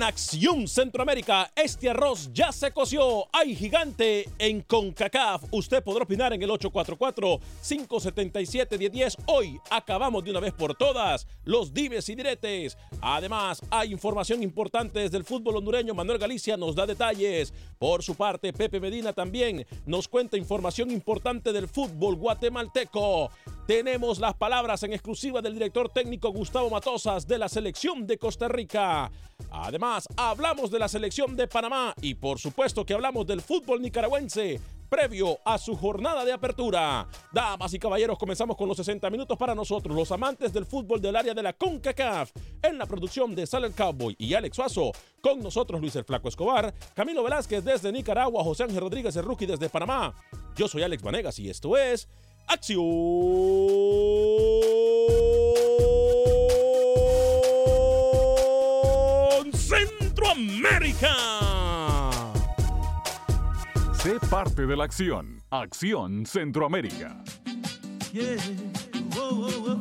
En Acción Centroamérica, este arroz ya se coció. Hay gigante en CONCACAF. Usted podrá opinar en el 844-577-1010. Hoy acabamos de una vez por todas los dimes y diretes. Además, hay información importante desde el fútbol hondureño. Manuel Galicia nos da detalles. Por su parte, Pepe Medina también nos cuenta información importante del fútbol guatemalteco. Tenemos las palabras en exclusiva del director técnico Gustavo Matosas de la selección de Costa Rica. Además, hablamos de la selección de Panamá y por supuesto que hablamos del fútbol nicaragüense previo a su jornada de apertura. Damas y caballeros, comenzamos con los 60 minutos para nosotros, los amantes del fútbol del área de la CONCACAF, en la producción de Sal el Cowboy y Alex Suazo, con nosotros Luis el Flaco Escobar, Camilo Velázquez desde Nicaragua, José Ángel Rodríguez el Rookie desde Panamá. Yo soy Alex Vanegas y esto es Acción Centroamérica. Sé parte de la acción. Acción Centroamérica. Yeah. Wow, wow, wow.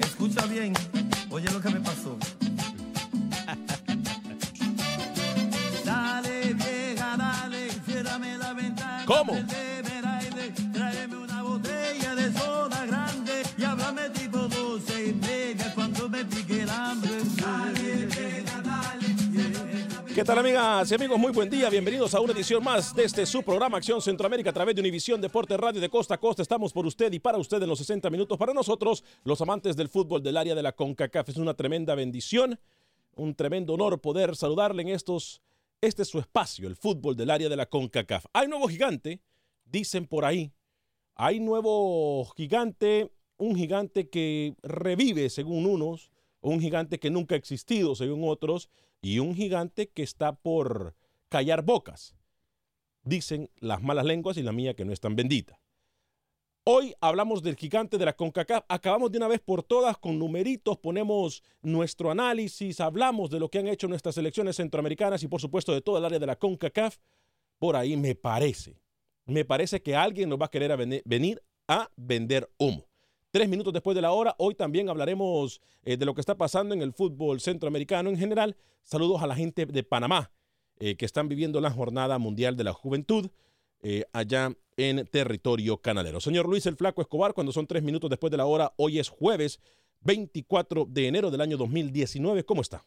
Escucha bien, oye lo que me pasó. dale, vieja, dale, ciérrame la ventana. ¿Cómo? ¿Qué tal amigas y amigos? Muy buen día, bienvenidos a una edición más de este su programa Acción Centroamérica a través de Univisión Deporte Radio de Costa a Costa. Estamos por usted y para usted en los 60 minutos. Para nosotros, los amantes del fútbol del área de la CONCACAF, es una tremenda bendición, un tremendo honor poder saludarle en estos, este es su espacio, el fútbol del área de la CONCACAF. Hay nuevo gigante, dicen por ahí, hay nuevo gigante, un gigante que revive según unos, un gigante que nunca ha existido según otros, y un gigante que está por callar bocas. Dicen las malas lenguas y la mía que no es tan bendita. Hoy hablamos del gigante de la CONCACAF. Acabamos de una vez por todas con numeritos, ponemos nuestro análisis, hablamos de lo que han hecho nuestras selecciones centroamericanas y por supuesto de toda el área de la CONCACAF. Por ahí me parece, me parece que alguien nos va a querer venir a vender humo. Tres minutos después de la hora. Hoy también hablaremos eh, de lo que está pasando en el fútbol centroamericano en general. Saludos a la gente de Panamá eh, que están viviendo la Jornada Mundial de la Juventud eh, allá en territorio canalero. Señor Luis el Flaco Escobar, cuando son tres minutos después de la hora, hoy es jueves 24 de enero del año 2019. ¿Cómo está?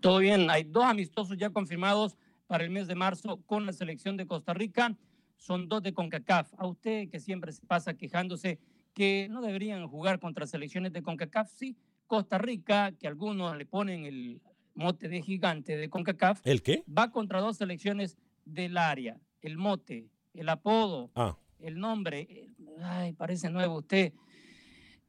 Todo bien, hay dos amistosos ya confirmados para el mes de marzo con la selección de Costa Rica. Son dos de CONCACAF. A usted que siempre se pasa quejándose que no deberían jugar contra selecciones de CONCACAF, sí. Costa Rica, que algunos le ponen el mote de gigante de CONCACAF. ¿El qué? Va contra dos selecciones del área. El mote, el apodo, Ah, el nombre. eh, Ay, parece nuevo usted.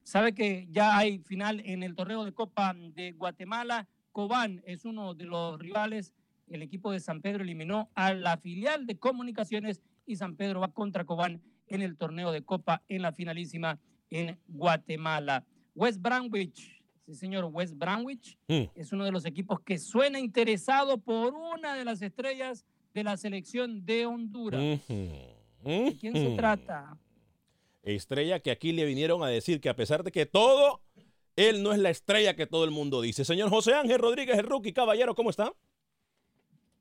Sabe que ya hay final en el torneo de Copa de Guatemala. Cobán es uno de los rivales. El equipo de San Pedro eliminó a la filial de comunicaciones y San Pedro va contra Cobán en el torneo de Copa en la finalísima en Guatemala. West Bromwich, sí señor, West Bromwich mm, es uno de los equipos que suena interesado por una de las estrellas de la selección de Honduras. ¿De quién se trata? Estrella que aquí le vinieron a decir que a pesar de que todo, él no es la estrella que todo el mundo dice. Señor José Ángel Rodríguez, el rookie, caballero, ¿cómo está?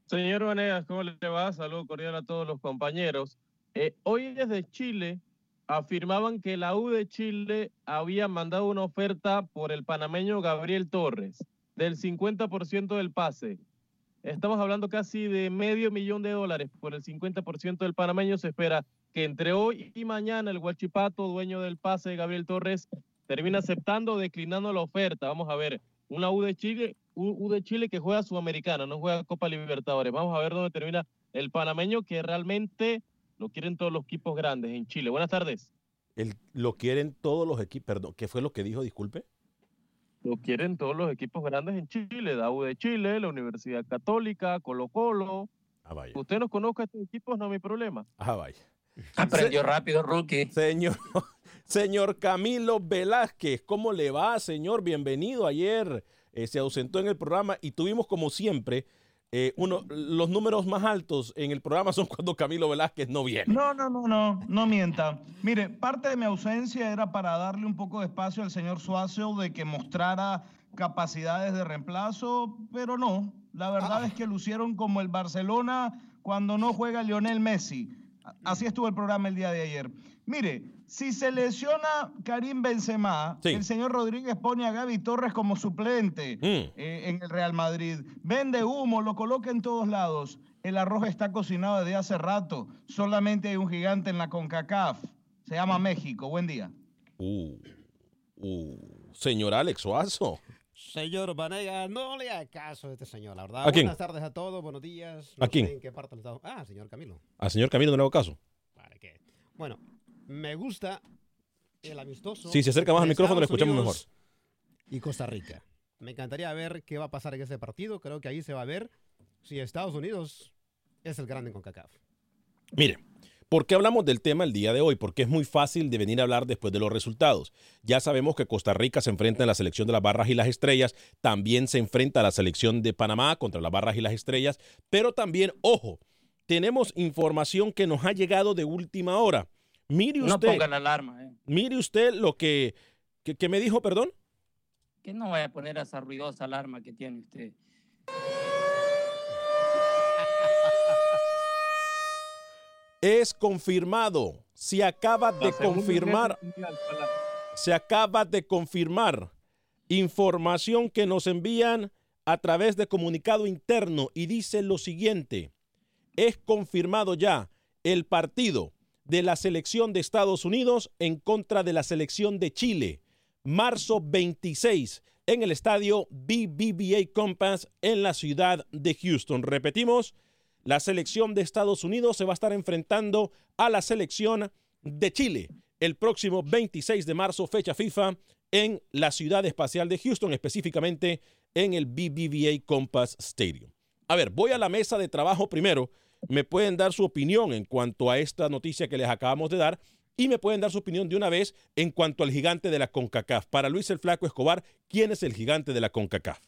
Señor Vanegas, ¿cómo le va? Saludo cordial a todos los compañeros. Eh, hoy desde Chile afirmaban que la U de Chile había mandado una oferta por el panameño Gabriel Torres del 50% del pase. Estamos hablando casi de medio millón de dólares por el 50% del panameño. Se espera que entre hoy y mañana el Guachipato, dueño del pase, Gabriel Torres, termina aceptando o declinando la oferta. Vamos a ver, una U de Chile, U, U de Chile que juega Sudamericana, no juega Copa Libertadores. Vamos a ver dónde termina el panameño que realmente lo quieren todos los equipos grandes en Chile. Buenas tardes. El- lo quieren todos los equipos. Perdón, ¿qué fue lo que dijo? Disculpe. Lo quieren todos los equipos grandes en Chile, la U de Chile, la Universidad Católica, Colo Colo. Ah, vaya. Usted nos conozca estos equipos, no hay problema. Ah, vaya. Aprendió rápido, rookie. Señor, señor Camilo Velázquez, ¿cómo le va, señor? Bienvenido. Ayer eh, se ausentó en el programa y tuvimos, como siempre, eh, uno, los números más altos en el programa son cuando Camilo Velázquez no viene. No, no, no, no, no mienta. Mire, parte de mi ausencia era para darle un poco de espacio al señor Suazo de que mostrara capacidades de reemplazo, pero no. La verdad es que lucieron como el Barcelona cuando no juega Lionel Messi. Así estuvo el programa el día de ayer. Mire, si se lesiona Karim Benzema, Sí. el señor Rodríguez pone a Gaby Torres como suplente Mm. eh, en el Real Madrid. Vende humo, lo coloca en todos lados. El arroz está cocinado desde hace rato. Solamente hay un gigante en la CONCACAF. Se llama México. Buen día. Uh, uh, señor Alex Suazo. Señor Vanega, no le haga caso a este señor, la verdad. ¿A quién? Buenas tardes a todos, buenos días. ¿A quién? sé en qué parte del estado. Ah, señor Camilo. Al señor Camilo no le hago caso. ¿Para qué? Bueno, me gusta el amistoso. Si se acerca más al micrófono, Estados escuchamos Unidos Y Costa Rica. Me encantaría ver qué va a pasar en ese partido. Creo que ahí se va a ver si Estados Unidos es el grande con CACAF. Mire, ¿por qué hablamos del tema el día de hoy? Porque es muy fácil de venir a hablar después de los resultados. Ya sabemos que Costa Rica se enfrenta en la selección de las barras y las estrellas, también se enfrenta a la selección de Panamá contra las barras y las estrellas, pero también, ojo, tenemos información que nos ha llegado de última hora. Mire No usted, ponga la alarma, eh. mire usted lo que, que, que me dijo, perdón. Que no vaya a poner esa ruidosa alarma que tiene usted. Es confirmado, se acaba de confirmar. se acaba de confirmar información que nos envían a través de comunicado interno y dice lo siguiente, es confirmado ya el partido de la selección de Estados Unidos en contra de la selección de Chile, marzo 26 en el estadio BBVA Compass en la ciudad de Houston. Repetimos, la selección de Estados Unidos se va a estar enfrentando a la selección de Chile el próximo 26 de marzo, fecha FIFA, en la ciudad espacial de Houston, específicamente en el BBVA Compass Stadium. A ver, voy a la mesa de trabajo primero. Me pueden dar su opinión en cuanto a esta noticia que les acabamos de dar y me pueden dar su opinión de una vez en cuanto al gigante de la CONCACAF. Para Luis el Flaco Escobar, ¿quién es el gigante de la CONCACAF?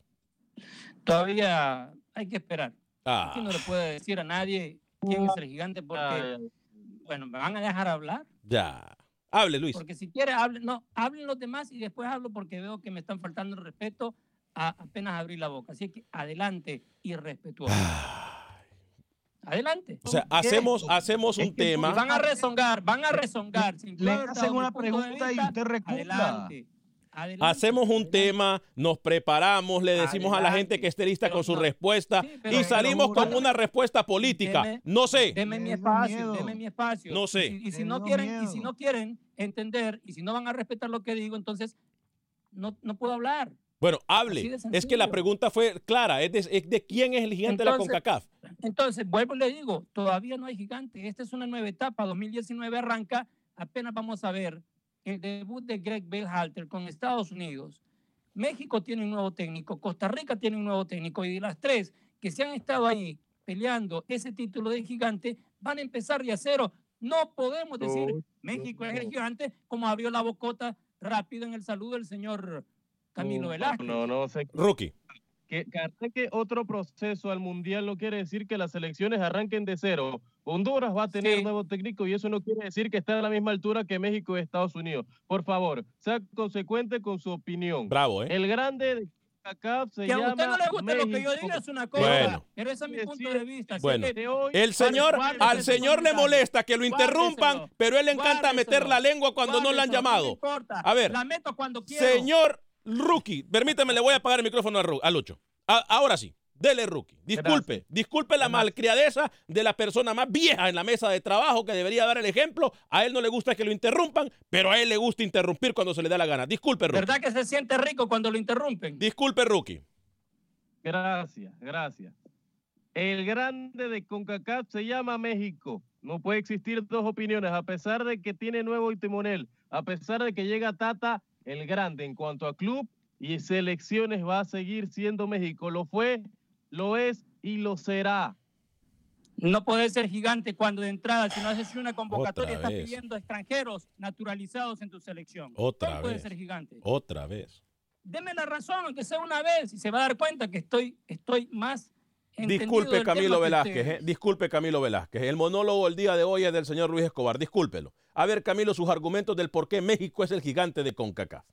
Todavía hay que esperar. Ah. Aquí no le puede decir a nadie quién es el gigante porque, bueno, ¿me van a dejar hablar? Ya. Hable, Luis. Porque si quiere, hable, no, hablen los demás y después hablo porque veo que me están faltando el respeto a apenas abrir la boca. Así que adelante, irrespetuoso. Adelante. O sea, hacemos, hacemos un tema. van a rezongar, van a rezongar. Le hacen una pregunta y usted recula. Adelante. adelante. Hacemos un tema, nos preparamos, le decimos a la gente que esté lista con su respuesta y salimos con una respuesta política. Deme- No sé. Deme mi espacio, miedo. deme mi espacio. No sé. Y, si- y si Me no quieren, y si no quieren entender, y si no van a respetar lo que digo, entonces no, no puedo hablar. Bueno, hable. Es que la pregunta fue clara. Es de, es de quién es el gigante de la Entonces- CONCACAF. Entonces, vuelvo y le digo, todavía no hay gigante. Esta es una nueva etapa. 2019 arranca. Apenas vamos a ver el debut de Greg Berhalter con Estados Unidos. México tiene un nuevo técnico, Costa Rica tiene un nuevo técnico y de las tres que se han estado ahí peleando ese título de gigante van a empezar de a cero. No podemos decir México es el gigante como abrió la bocota rápido en el saludo del señor Camilo No, Velázquez. No, no, sé. Rookie. Que, que arranque otro proceso al mundial no quiere decir que las elecciones arranquen de cero. Honduras va a tener Sí. nuevo técnico y eso no quiere decir que está a la misma altura que México y Estados Unidos. Por favor, sea consecuente con su opinión. Bravo, ¿eh? El grande de CACAF se Que a llama usted no le guste lo que yo México. diga es una cosa, Bueno. pero ese es mi punto de vista. Bueno, que- el señor, al señor le molesta que lo interrumpan, pero él le encanta meter la lengua cuando no le han llamado. No me importa. A ver, La meto cuando quiero. Señor Rookie, permítame, le voy a apagar el micrófono a, Ru- a Lucho. A- ahora sí, dele Rookie. Disculpe, disculpe la malcriadeza de la persona más vieja en la mesa de trabajo que debería dar el ejemplo. A él no le gusta que lo interrumpan, pero a él le gusta interrumpir cuando se le da la gana. Disculpe, Rookie. ¿Verdad que se siente rico cuando lo interrumpen? Disculpe, Rookie. Gracias, gracias. El grande de CONCACAF se llama México. No puede existir dos opiniones, a pesar de que tiene nuevo timonel, a pesar de que llega Tata, el grande en cuanto a club y selecciones va a seguir siendo México. Lo fue, lo es y lo será. No puede ser gigante cuando de entrada, si no haces una convocatoria, Otra estás vez. pidiendo extranjeros naturalizados en tu selección. Otra ¿Cómo puede vez. ser gigante? Otra vez. Deme la razón, aunque sea una vez, y se va a dar cuenta que estoy, estoy más Disculpe, Camilo Velázquez. eh, Disculpe, Camilo Velázquez. El monólogo del día de hoy es del señor Luis Escobar. Discúlpelo. A ver, Camilo, sus argumentos del por qué México es el gigante de CONCACAF.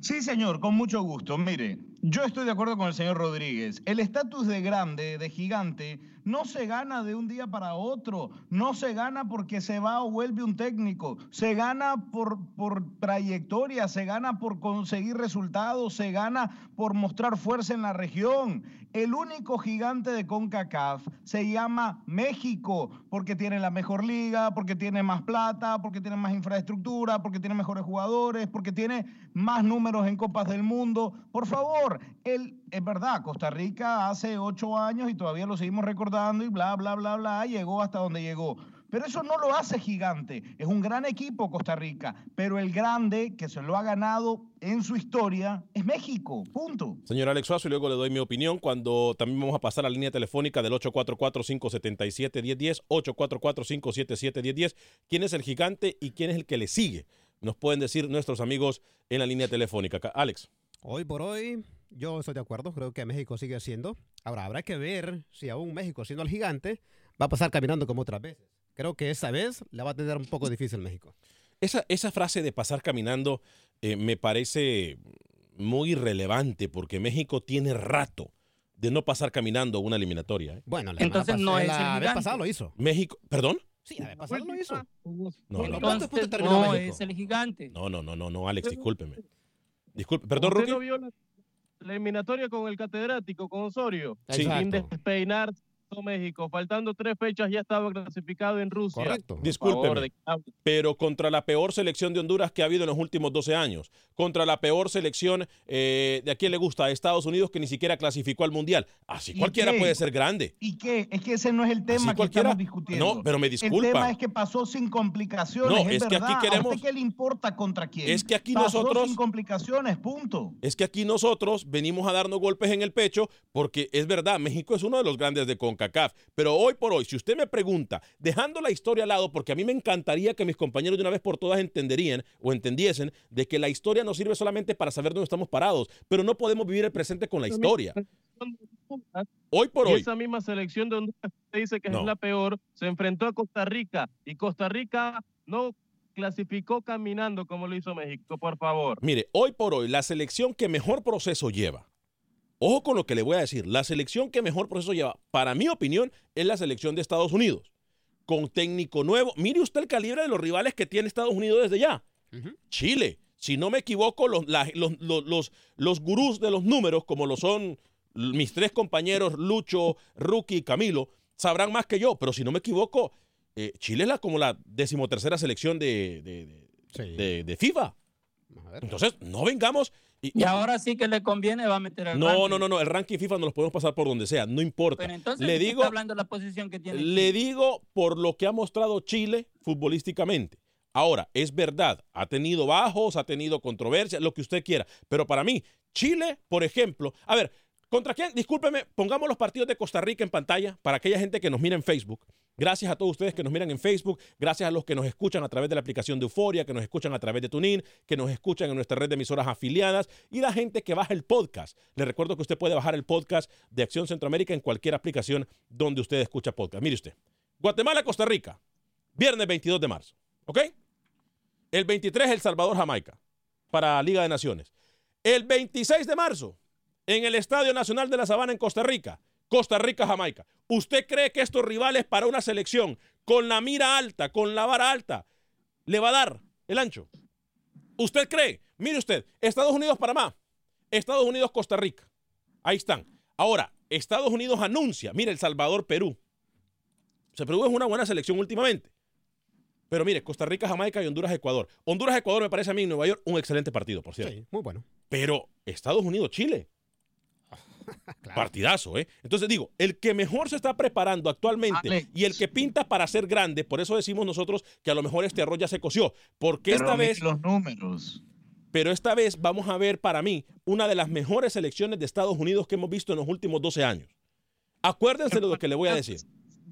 Sí, señor, con mucho gusto. Mire, yo estoy de acuerdo con el señor Rodríguez. El estatus de grande, de gigante, no se gana de un día para otro. No se gana porque se va o vuelve un técnico. Se gana por, por trayectoria, se gana por conseguir resultados, se gana por mostrar fuerza en la región. El único gigante de CONCACAF se llama México, porque tiene la mejor liga, porque tiene más plata, porque tiene más infraestructura, porque tiene mejores jugadores, porque tiene más números en Copas del Mundo. Por favor, él, es verdad, Costa Rica hace ocho años y todavía lo seguimos recordando y bla, bla, bla, bla, llegó hasta donde llegó. Pero eso no lo hace gigante. Es un gran equipo Costa Rica, pero el grande que se lo ha ganado en su historia es México. Punto. Señor Alex Suazo, y luego le doy mi opinión cuando también vamos a pasar a la línea telefónica del 844-577-1010, 844-577-1010. ¿Quién es el gigante y quién es el que le sigue? Nos pueden decir nuestros amigos en la línea telefónica. Ca- Alex. Hoy por hoy, yo estoy de acuerdo, creo que México sigue siendo. Ahora, habrá que ver si aún México, siendo el gigante, va a pasar caminando como otras veces. Creo que esa vez la va a tener un poco difícil México. Esa, esa frase de pasar caminando eh, me parece muy irrelevante porque México tiene rato de no pasar caminando una eliminatoria. ¿eh? Bueno, la Entonces no pas- es la el vez gigante. pasada lo hizo. México, ¿perdón? Sí, la vez pasada lo hizo. No, no, no. ¿Cuántos puntos Entonces terminó no México? es el gigante. No, no, no, no, no, Alex, discúlpeme. Disculpe, perdón, ¿Usted Rookie. no vio la, la eliminatoria con el catedrático, con Osorio? Sí. Sin despeinar México. Faltando tres fechas ya estaba clasificado en Rusia. Correcto. Discúlpeme. pero contra la peor selección de Honduras que ha habido en los últimos 12 años, contra la peor selección eh, de a quién le gusta, a Estados Unidos, que ni siquiera clasificó al Mundial. Así ¿Y cualquiera qué? puede ser grande. ¿Y qué? Es que ese no es el tema que cualquiera- estamos discutiendo. No, pero me El disculpa. tema es que pasó sin complicaciones. No, es que aquí verdad. ¿A queremos- usted qué le importa contra quién? Es que aquí pasó nosotros- sin complicaciones, punto. Es que aquí nosotros venimos a darnos golpes en el pecho porque es verdad, México es uno de los grandes de CONCACAF, pero hoy por hoy, si usted me pregunta, dejando la historia al lado, porque a mí me encantaría que mis compañeros de una vez por todas entenderían o entendiesen de que la historia no sirve solamente para saber dónde estamos parados, pero no podemos vivir el presente con la historia. Hoy por hoy. esa misma selección de Honduras dice que No. es la peor, se enfrentó a Costa Rica y Costa Rica no clasificó caminando como lo hizo México, por favor. Mire, hoy por hoy, la selección que mejor proceso lleva, ojo con lo que le voy a decir, la selección que mejor proceso lleva, para mi opinión, es la selección de Estados Unidos. Con técnico nuevo. Mire usted el calibre de los rivales que tiene Estados Unidos desde ya. Chile, si no me equivoco, los, la- los, los, los, los gurús de los números, como lo son mis tres compañeros, Lucho, Rookie y Camilo, sabrán más que yo, pero si no me equivoco, eh, Chile es la, como la decimotercera selección de, de, de- de- de FIFA. Entonces, no vengamos. Y, Y ahora sí que le conviene, va a meter al no, ranking. no, no, no, el ranking FIFA no los podemos pasar por donde sea, no importa. Pero entonces, le ¿de qué digo, está hablando de la posición que tiene le digo por lo que ha mostrado Chile futbolísticamente. Ahora, es verdad, ha tenido bajos, ha tenido controversias, lo que usted quiera. Pero para mí, Chile, por ejemplo, a ver, ¿contra quién? Discúlpeme, pongamos los partidos de Costa Rica en pantalla para aquella gente que nos mira en Facebook. Gracias a todos ustedes que nos miran en Facebook, gracias a los que nos escuchan a través de la aplicación de Euforia, que nos escuchan a través de TuneIn, que nos escuchan en nuestra red de emisoras afiliadas y la gente que baja el podcast. Le recuerdo que usted puede bajar el podcast de Acción Centroamérica en cualquier aplicación donde usted escucha podcast. Mire usted, Guatemala, Costa Rica, viernes 22 de marzo, ¿ok? El 23 El Salvador, Jamaica, para Liga de Naciones. El 26 de marzo, en el Estadio Nacional de la Sabana en Costa Rica, Costa Rica, Jamaica. ¿Usted cree que estos rivales para una selección con la mira alta, con la vara alta, le va a dar el ancho? ¿Usted cree? Mire usted, Estados Unidos, Panamá, Estados Unidos, Costa Rica. Ahí están. Ahora, Estados Unidos anuncia, mire, El Salvador, Perú. O sea, Perú es una buena selección últimamente. Pero mire, Costa Rica, Jamaica y Honduras, Ecuador. Honduras, Ecuador me parece a mí en Nueva York un excelente partido, por cierto. Sí, muy bueno. Pero Estados Unidos, Chile. Partidazo, ¿eh? Entonces digo, el que mejor se está preparando actualmente y el que pinta para ser grande, por eso decimos nosotros que a lo mejor este arroz ya se coció. Porque Pero esta vez. los números. Pero esta vez vamos a ver para mí una de las mejores selecciones de Estados Unidos que hemos visto en los últimos 12 años. Acuérdense de lo que le voy a decir.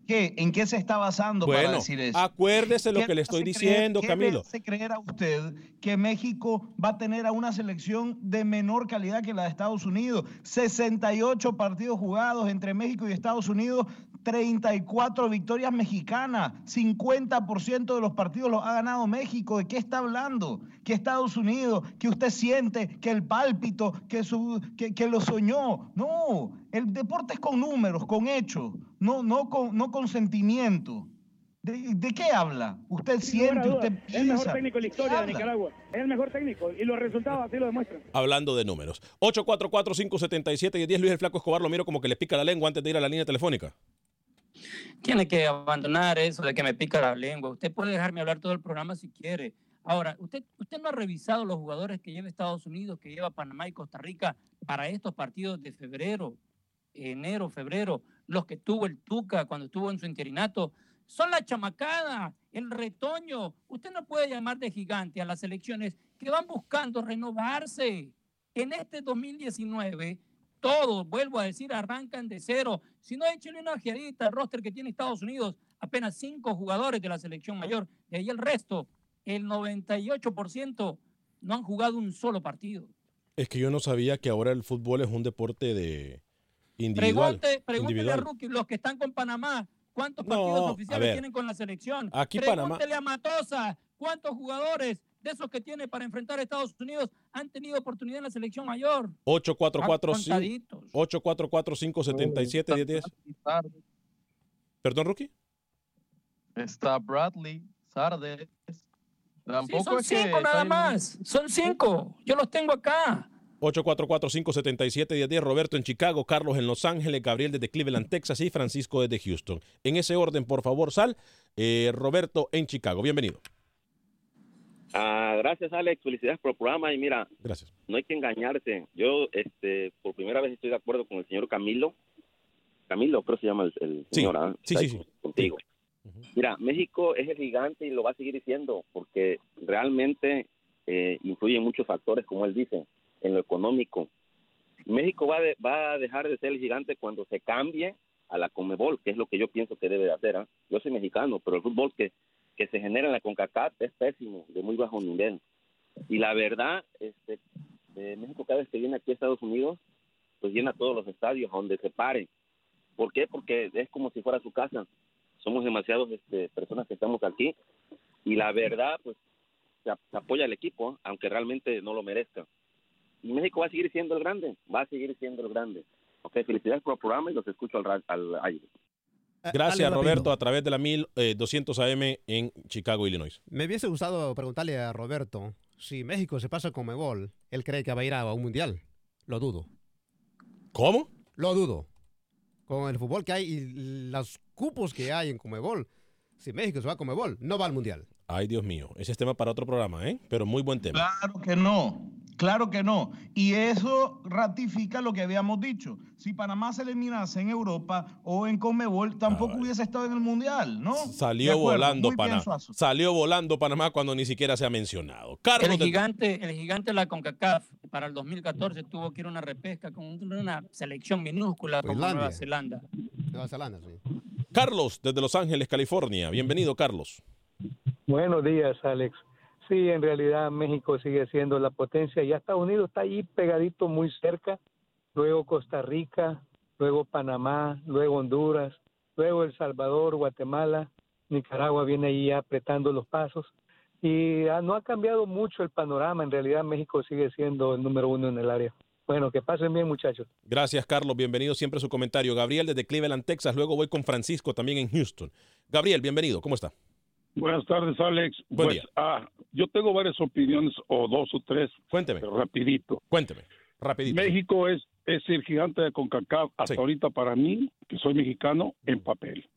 ¿Qué? ¿En qué se está basando para decir eso? acuérdese lo ¿Qué que le estoy diciendo, creer- ¿Qué Camilo. le hace creer a usted que México va a tener a una selección de menor calidad que la de Estados Unidos? 68 partidos jugados entre México y Estados Unidos, 34 victorias mexicanas, 50% de los partidos los ha ganado México. ¿De qué está hablando? Que Estados Unidos, que usted siente, que el pálpito, que, su, que, que lo soñó. No, el deporte es con números, con hechos, no, no, con, no con sentimiento. ¿De, de qué habla? Usted siente, usted Es el mejor piensa. técnico de la historia de? Nicaragua. Es el mejor técnico y los resultados así lo demuestran. Hablando de números. 844-577 y 10 Luis el Flaco Escobar lo miro como que le pica la lengua antes de ir a la línea telefónica. Tiene que abandonar eso de que me pica la lengua. Usted puede dejarme hablar todo el programa si quiere. Ahora, usted, usted no ha revisado los jugadores que lleva Estados Unidos, que lleva Panamá y Costa Rica para estos partidos de febrero, enero, febrero, los que tuvo el Tuca cuando estuvo en su interinato. Son la chamacada, el retoño. Usted no puede llamar de gigante a las selecciones que van buscando renovarse. En este 2019, todos, vuelvo a decir, arrancan de cero. Si no, échenle una ojeadita al roster que tiene Estados Unidos, apenas cinco jugadores de la selección mayor. De ahí el resto, el 98% no han jugado un solo partido. Es que yo no sabía que ahora el fútbol es un deporte de individual. Pregunte, pregúntele individual. a Rookie, los que están con Panamá, ¿cuántos No, partidos oficiales ver. tienen con la selección? Aquí Panamá- Pregúntele a Matosa, ¿cuántos jugadores de esos que tiene para enfrentar a Estados Unidos han tenido oportunidad en la selección mayor? 844 Contaditos. 844-577 1010. ¿Perdón, Rookie? Está Bradley, Sardes. Sí, son es que cinco nada más. Son cinco. Yo los tengo acá. 844-577-1010. Roberto en Chicago, Carlos en Los Ángeles, Gabriel desde Cleveland, Texas y Francisco desde Houston. En ese orden, por favor, Sal. Eh, Roberto en Chicago. Bienvenido. Ah, gracias, Alex. Felicidades por el programa. Y mira, Gracias. no hay que engañarse. Yo, este, por primera vez estoy de acuerdo con el señor Camilo. Camilo, creo que se llama el, el Sí, señor. ¿ah? sí, sí, sí. Contigo. Mira, México es el gigante y lo va a seguir diciendo porque realmente eh, influyen muchos factores, como él dice, en lo económico. México va, de- va a dejar de ser el gigante cuando se cambie a la Comebol, que es lo que yo pienso que debe de hacer. ¿ah? Yo soy mexicano, pero el fútbol que, que se genera en la CONCACAF es pésimo, de muy bajo nivel. Y la verdad, este, México cada vez que viene aquí a Estados Unidos, pues llena todos los estadios donde se pare. ¿Por qué? Porque es como si fuera su casa. Somos demasiadas este, personas que estamos aquí y la verdad, pues se, se apoya al equipo, aunque realmente no lo merezca. Y México va a seguir siendo el grande, va a seguir siendo el grande. Ok, felicidades por el programa y los escucho al, al aire. Gracias. Roberto, a través de la 1200 AM en Chicago, Illinois. Me hubiese gustado preguntarle a Roberto si México se pasa con Mebol, él cree que va a ir a un mundial. Lo dudo. ¿Cómo? Lo dudo. Con el fútbol que hay y los cupos que hay en Comebol, si México se va a Comebol, no va al mundial. Ay, Dios mío. Ese es tema para otro programa, ¿eh? Pero muy buen tema. Claro que no, claro que no. Y eso ratifica lo que habíamos dicho. Si Panamá se eliminase en Europa o en Conmebol, tampoco hubiese estado en el Mundial, ¿no? Salió volando muy Panamá. Salió volando Panamá cuando ni siquiera se ha mencionado. Carlos, El de- gigante, el gigante de la CONCACAF para el 2014 tuvo que ir a una repesca con una selección minúscula como Islandia. Nueva Zelanda. Nueva Zelanda, sí. Carlos, desde Los Ángeles, California. Bienvenido, Carlos. Buenos días, Alex. Sí, en realidad México sigue siendo la potencia. Ya Estados Unidos está ahí pegadito muy cerca. Luego Costa Rica, luego Panamá, luego Honduras, luego El Salvador, Guatemala, Nicaragua viene ahí apretando los pasos. Y ah, no ha cambiado mucho el panorama. En realidad México sigue siendo el número uno en el área. Bueno, que pasen bien, muchachos. Gracias, Carlos. Bienvenido siempre a su comentario. Gabriel, desde Cleveland, Texas. Luego voy con Francisco, también en Houston. Gabriel, bienvenido. ¿Cómo está? Buenas tardes, Alex. Buen pues, día. ah, yo tengo varias opiniones, o dos o tres. Cuénteme. Rapidito. Cuénteme. Rapidito. México es, es el gigante de CONCACAF hasta ahorita para mí, que soy mexicano, en papel.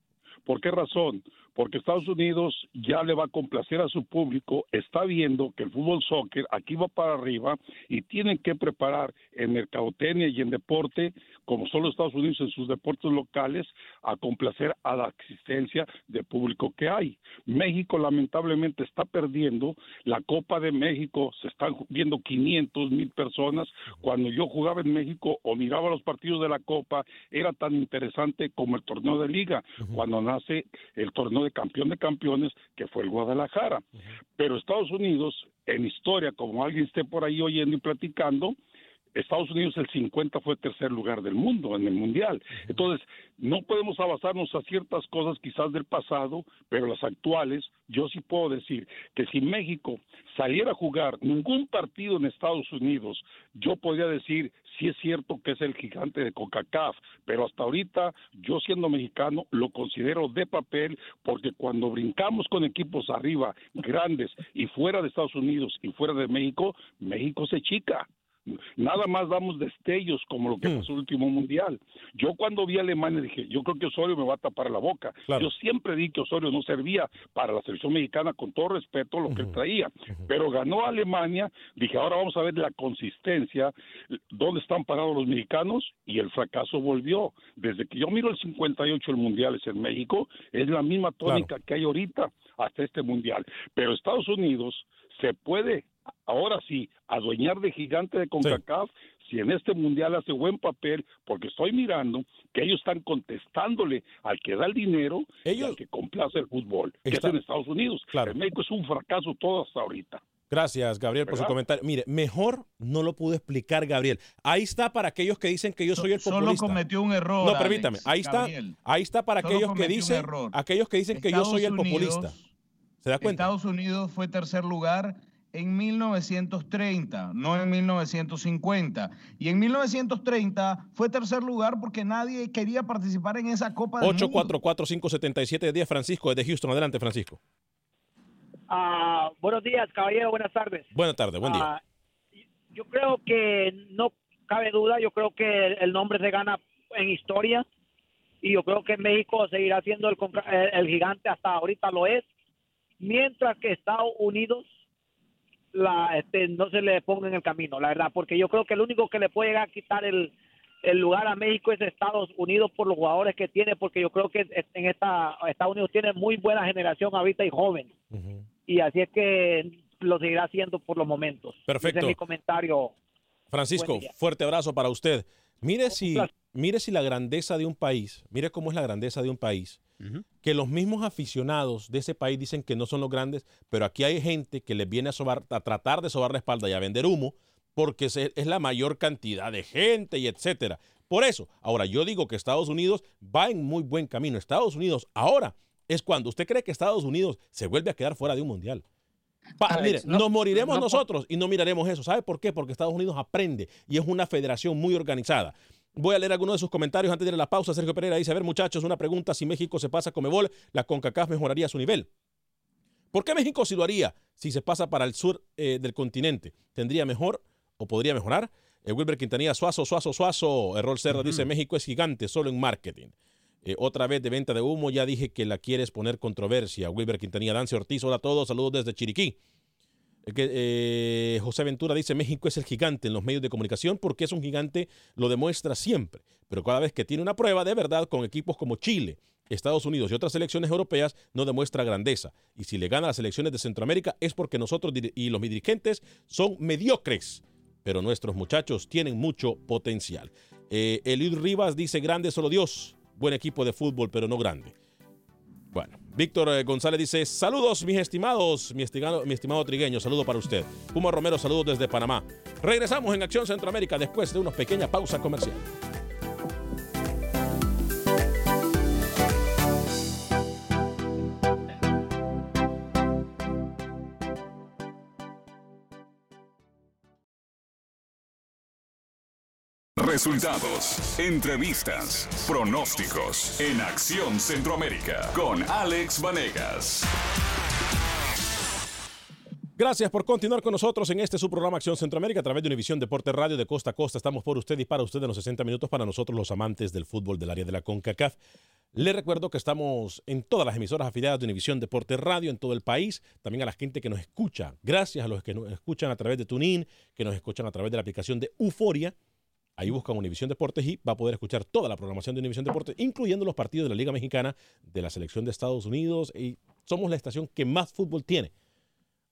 ¿Por qué razón? Porque Estados Unidos ya le va a complacer a su público, está viendo que el fútbol soccer aquí va para arriba y tienen que preparar en mercadotecnia y en deporte, como son los Estados Unidos en sus deportes locales, a complacer a la existencia de público que hay. México lamentablemente está perdiendo la Copa de México, se están viendo 500 mil personas. Cuando yo jugaba en México o miraba los partidos de la Copa, era tan interesante como el torneo de liga, cuando nace el torneo de campeón de campeones, que fue el Guadalajara. Pero Estados Unidos, en historia, como alguien esté por ahí oyendo y platicando, Estados Unidos el 50 fue tercer lugar del mundo en el mundial. Entonces, no podemos abasarnos a ciertas cosas quizás del pasado, pero las actuales, yo sí puedo decir que si México saliera a jugar ningún partido en Estados Unidos, yo podría decir sí es cierto que es el gigante de CONCACAF, pero hasta ahorita yo siendo mexicano lo considero de papel porque cuando brincamos con equipos arriba grandes y fuera de Estados Unidos y fuera de México, México se chica. Nada más damos destellos como lo que pasó el último mundial. Yo cuando vi a Alemania dije, yo creo que Osorio me va a tapar la boca. Yo siempre di que Osorio no servía para la selección mexicana con todo respeto lo que él traía, pero ganó Alemania, dije, ahora vamos a ver la consistencia, dónde están parados los mexicanos y el fracaso volvió. Desde que yo miro el 58 el mundial es en México, es la misma tónica que hay ahorita hasta este mundial. Pero Estados Unidos se puede ahora sí adueñar de gigante de CONCACAF si en este mundial hace buen papel, porque estoy mirando que ellos están contestándole al que da el dinero y al que complace el fútbol, que es en Estados Unidos. En México es un fracaso todo hasta ahorita. Gracias, Gabriel, por su comentario. Mire, mejor no lo pudo explicar Gabriel. Ahí está para aquellos que dicen que yo soy el Solo populista. cometió un error. No, Alex, permítame. Ahí está, ahí está para Solo aquellos que cometió un dicen, error. aquellos que dicen que yo soy el Unidos- populista. ¿Se da cuenta? Estados Unidos fue tercer lugar en 1930, no en 1950. Y en 1930 fue tercer lugar porque nadie quería participar en esa Copa del Mundo. 844-577-10, Francisco, desde Houston. Adelante, Francisco. Ah, buenos días, caballero, buenas tardes. Buenas tardes, buen día. Ah, yo creo que no cabe duda, yo creo que el, nombre se gana en historia y yo creo que México seguirá siendo el, el- el gigante hasta ahorita lo es, mientras que Estados Unidos la, este, no se le ponga en el camino, la verdad, porque yo creo que el único que le puede llegar a quitar el, el lugar a México es Estados Unidos por los jugadores que tiene, porque yo creo que en esta Estados Unidos tiene muy buena generación ahorita y joven, y así es que lo seguirá haciendo por los momentos. Perfecto. Ese es mi comentario. Francisco, fuerte abrazo para usted. Mire si, mire si la grandeza de un país, mire cómo es la grandeza de un país, que los mismos aficionados de ese país dicen que no son los grandes, pero aquí hay gente que les viene a, sobar- a tratar de sobar la espalda y a vender humo porque se- es la mayor cantidad de gente y etcétera. Por eso, ahora yo digo que Estados Unidos va en muy buen camino. Estados Unidos ahora es cuando usted cree que Estados Unidos se vuelve a quedar fuera de un mundial. Pa- Alex, mire, no- nos moriremos no- nosotros y no miraremos eso. ¿Sabe por qué? Porque Estados Unidos aprende y es una federación muy organizada. Voy a leer algunos de sus comentarios antes de ir a la pausa. Sergio Pereira dice, a ver muchachos, una pregunta, si México se pasa a Comebol, la CONCACAF mejoraría su nivel. ¿Por qué México sí lo haría si se pasa para el sur eh, del continente? ¿Tendría mejor o podría mejorar? Eh, Wilber Quintanilla, Suazo, Suazo, Suazo. Errol Serra dice, México es gigante, solo en marketing. Eh, otra vez de venta de humo, ya dije que la quieres poner controversia. Wilber Quintanilla, Dance Ortiz, hola a todos, saludos desde Chiriquí. Eh, José Ventura dice, México es el gigante en los medios de comunicación porque es un gigante, lo demuestra siempre. Pero cada vez que tiene una prueba de verdad con equipos como Chile, Estados Unidos y otras selecciones europeas, no demuestra grandeza. Y si le gana a las selecciones de Centroamérica es porque nosotros y los dirigentes son mediocres. Pero nuestros muchachos tienen mucho potencial. Eh, Eliud Rivas dice, grande solo Dios. Buen equipo de fútbol, pero no grande. Bueno, Víctor eh, González dice, saludos mis estimados, mi estimado, mi estimado trigueño, saludo para usted. Puma Romero, saludos desde Panamá. Regresamos en Acción Centroamérica después de una pequeña pausa comercial. Resultados, entrevistas, pronósticos en Acción Centroamérica con Alex Vanegas. Gracias por continuar con nosotros en este su programa Acción Centroamérica a través de Univisión Deporte Radio de Costa a Costa. Estamos por usted y para usted en los 60 minutos para nosotros los amantes del fútbol del área de la CONCACAF. Le recuerdo que estamos en todas las emisoras afiliadas de Univisión Deporte Radio en todo el país, también a la gente que nos escucha. Gracias a los que nos escuchan a través de TuneIn, que nos escuchan a través de la aplicación de Euforia. Ahí buscan Univisión Deportes y va a poder escuchar toda la programación de Univisión Deportes, incluyendo los partidos de la Liga Mexicana, de la selección de Estados Unidos. Y somos la estación que más fútbol tiene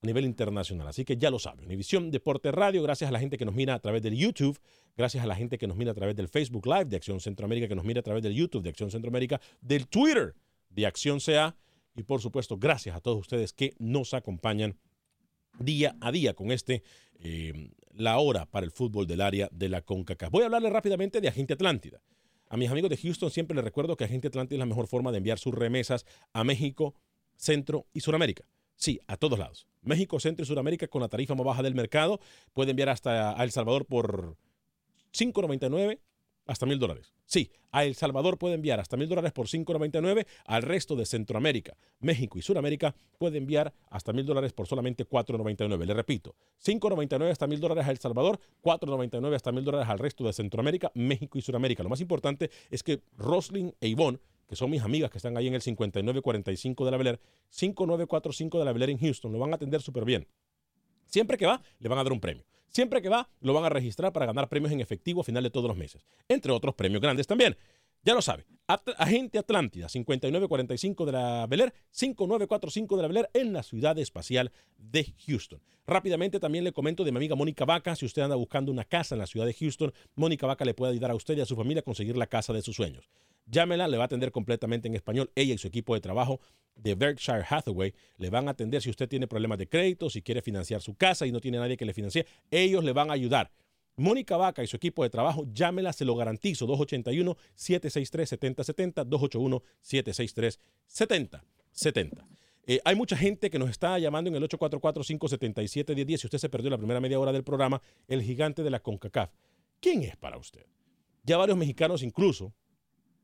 a nivel internacional. Así que ya lo sabe. Univisión Deporte Radio, gracias a la gente que nos mira a través del YouTube, gracias a la gente que nos mira a través del Facebook Live de Acción Centroamérica, que nos mira a través del YouTube de Acción Centroamérica, del Twitter de Acción CA y por supuesto gracias a todos ustedes que nos acompañan día a día con este eh, la hora para el fútbol del área de la CONCACAF. Voy a hablarle rápidamente de Agente Atlántida. A mis amigos de Houston siempre les recuerdo que Agente Atlántida es la mejor forma de enviar sus remesas a México, Centro y Sudamérica. Sí, a todos lados. México, Centro y Sudamérica con la tarifa más baja del mercado. Puede enviar hasta El Salvador por 5.99 hasta mil dólares. Sí, a El Salvador puede enviar hasta mil dólares por 5.99. Al resto de Centroamérica, México y Sudamérica puede enviar hasta mil dólares por solamente 4.99. Le repito, 5.99 hasta mil dólares a El Salvador, 4.99 hasta mil dólares al resto de Centroamérica, México y Sudamérica. Lo más importante es que Roslyn e Ivonne que son mis amigas que están ahí en el 5945 de la Bel Air, 5945 de la Bel Air en Houston, lo van a atender súper bien. Siempre que va, le van a dar un premio. Siempre que va, lo van a registrar para ganar premios en efectivo a final de todos los meses. Entre otros premios grandes también. Ya lo sabe. Agente Atlántida, 5945 de la Bel Air, 5945 de la Bel Air en la ciudad espacial de Houston. Rápidamente también le comento de mi amiga Mónica Vaca. Si usted anda buscando una casa en la ciudad de Houston, Mónica Vaca le puede ayudar a usted y a su familia a conseguir la casa de sus sueños. Llámela, le va a atender completamente en español. Ella y su equipo de trabajo de Berkshire Hathaway le van a atender si usted tiene problemas de crédito, si quiere financiar su casa y no tiene nadie que le financie. Ellos le van a ayudar. Mónica Vaca y su equipo de trabajo, llámela, se lo garantizo. 281-763-7070, 281-763-7070. Eh, hay mucha gente que nos está llamando en el 844-577-1010. Si usted se perdió la primera media hora del programa, el gigante de la CONCACAF. ¿Quién es para usted? Ya varios mexicanos incluso,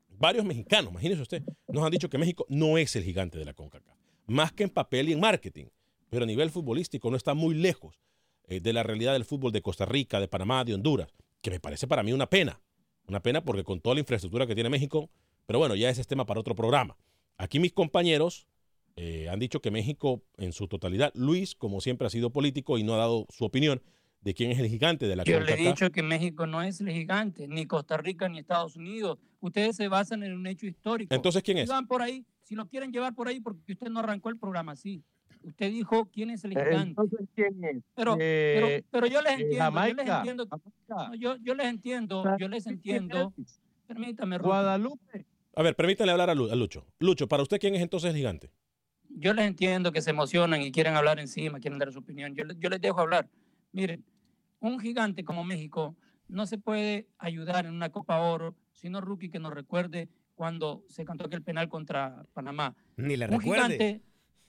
varios mexicanos, imagínese usted, nos han dicho que México no es el gigante de la CONCACAF. Más que en papel y en marketing. Pero a nivel futbolístico no está muy lejos eh, de la realidad del fútbol de Costa Rica, de Panamá, de Honduras, que me parece para mí una pena. Una pena porque con toda la infraestructura que tiene México, pero bueno, ya ese es tema para otro programa. Aquí mis compañeros eh, han dicho que México en su totalidad, Luis, como siempre ha sido político y no ha dado su opinión de quién es el gigante de la Yo le he dicho que México no es el gigante, ni Costa Rica, ni Estados Unidos. Ustedes se basan en un hecho histórico. Entonces, ¿quién Si es? van por ahí, si lo quieren llevar por ahí, porque usted no arrancó el programa así. Usted dijo quién es el Eh, gigante. Entonces, ¿quién es? Pero, Eh, pero, pero yo les eh, entiendo, yo les entiendo. No, yo, yo les entiendo, yo les entiendo. Permítame, Ruth. Guadalupe. A ver, permítanle hablar a, Lu- a Lucho. Lucho, para usted, ¿quién es entonces el gigante? Yo les entiendo que se emocionan y quieren hablar encima, quieren dar su opinión. Yo, le- yo les dejo hablar. Miren, un gigante como México no se puede ayudar en una Copa Oro, sino Rookie que nos recuerde cuando se cantó aquel penal contra Panamá. Ni le un recuerde. gigante,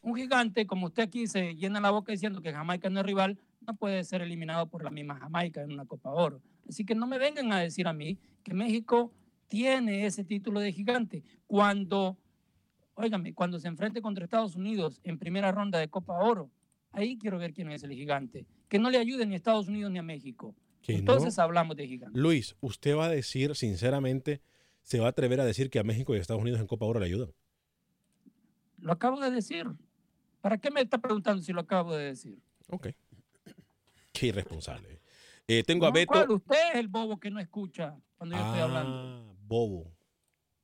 Un gigante, como usted aquí se llena la boca diciendo que Jamaica no es rival, no puede ser eliminado por la misma Jamaica en una Copa Oro. Así que no me vengan a decir a mí que México tiene ese título de gigante. Cuando, óigame, cuando se enfrente contra Estados Unidos en primera ronda de Copa Oro, ahí quiero ver quién es el gigante. Que no le ayude ni a Estados Unidos ni a México. No. Entonces hablamos de gigante. Luis, ¿usted va a decir, sinceramente, se va a atrever a decir que a México y a Estados Unidos en Copa Oro le ayudan? Lo acabo de decir. ¿Para qué me está preguntando si lo acabo de decir? Ok. Qué irresponsable. Eh, tengo a Beto. ¿cuál? Usted es el bobo que no escucha cuando yo estoy hablando. Ah, bobo.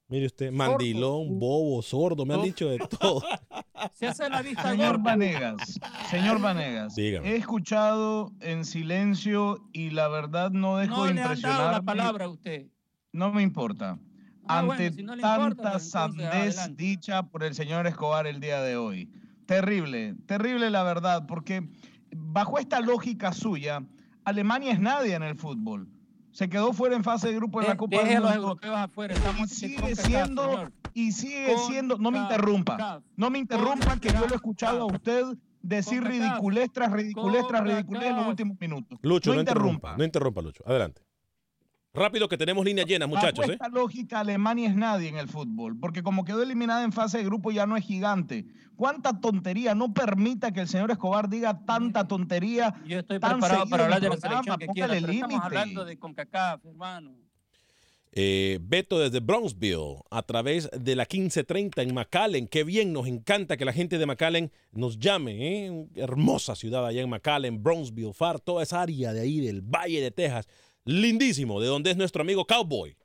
Mire usted, mandilón, bobo, sordo, me han dicho de todo. Se hace la vista Señor gorda. Vanegas, señor Vanegas, Dígame. he escuchado en silencio y la verdad no dejo No de le han dado impresionar. la palabra a usted. No me importa. Ah, Ante bueno, si no le importa, tanta pues, entonces, sandez adelante. dicha por el señor Escobar el día de hoy. Terrible, terrible la verdad, porque bajo esta lógica suya, Alemania es nadie en el fútbol. Se quedó fuera en fase de grupo en la Copa del los europeos afuera. Estamos Y sigue siendo, señor. y sigue Con siendo, no me interrumpa, no me interrumpa que yo lo he escuchado a usted decir ridiculez tras ridiculez tras ridiculez en los últimos minutos. Lucho, no no, interrumpa. interrumpa. No interrumpa, Lucho. Adelante. Rápido que tenemos líneas llenas, muchachos. Bajo ¿eh? esta lógica, Alemania es nadie en el fútbol, porque como quedó eliminada en fase de grupo ya no es gigante. ¿Cuánta tontería? No permita que el señor Escobar diga tanta tontería. Yo estoy tan preparado para hablar de la selección programa, que quiera, pero estamos hablando de CONCACAF, hermano. Eh, Beto desde Bronxville, a través de la 1530 en McAllen. Qué bien, nos encanta que la gente de McAllen nos llame. ¿eh? Hermosa ciudad allá en McAllen, Bronxville, Far, toda esa área de ahí del Valle de Texas. Lindísimo, de donde es nuestro amigo Cowboy.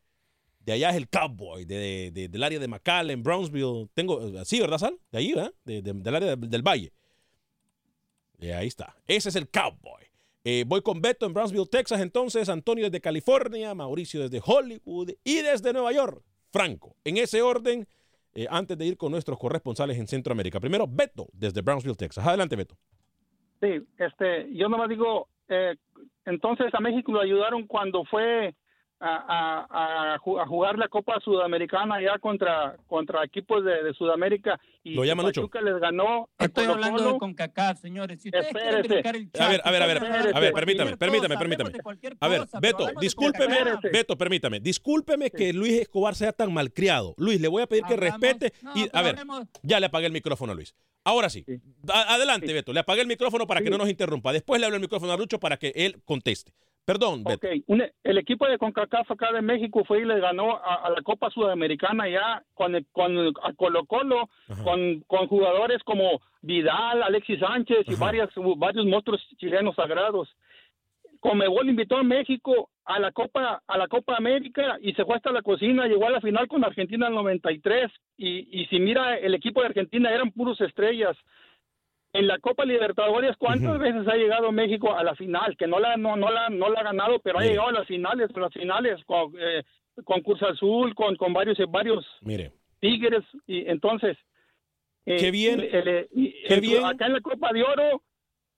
De allá es el Cowboy, de, de- del área de McAllen, Brownsville. Tengo, sí, ¿verdad, Sal? De allí, ¿verdad? De- de- del área de- del Valle. Y ahí está. Ese es el Cowboy. Eh, voy con Beto en Brownsville, Texas. Entonces, Antonio desde California, Mauricio desde Hollywood y desde Nueva York. Franco. En ese orden, eh, antes de ir con nuestros corresponsales en Centroamérica. Primero, Beto desde Brownsville, Texas. Adelante, Beto. Sí, este, yo nomás digo, eh, entonces a México lo ayudaron cuando fue a, a- a ju- a jugar la Copa Sudamericana ya contra, contra equipos de, de Sudamérica y Lo llama Lucho. Pachuca les ganó. a Estoy hablando de CONCACAF, señores. Si ustedes quieren A ver, a ver, a ver, a permítame, permítame, permítame. de A ver, Beto, de discúlpeme. Beto, permítame, discúlpeme que Luis Escobar sea tan malcriado. Luis, le voy a pedir que Hablamos- respete no, y, a ver, ya le apagué el micrófono a Luis. Ahora sí, adelante, Beto, le apagué el micrófono para que no nos interrumpa. Después le hablo el micrófono a Lucho para que él conteste. Perdón, Beto. Un- el equipo de CONCACAF acá de México fue y le ganó a, a la Copa Sudamericana ya con, el- con el- a Colo Colo, con, con jugadores como Vidal, Alexis Sánchez y varias, varios monstruos chilenos sagrados. Comebol invitó a México a la Copa a la Copa América y se fue hasta la cocina, llegó a la final con Argentina en el 93 y, y si mira el equipo de Argentina eran puros estrellas. En la Copa Libertadores, ¿cuántas veces ha llegado México a la final? Que no la no, no la no la ha ganado, pero ha llegado a las finales, a las finales con, eh, con Cruz Azul, con, con varios varios Mire, Tigres y entonces eh, Qué bien, el- el- y- qué el- bien. acá en la Copa de Oro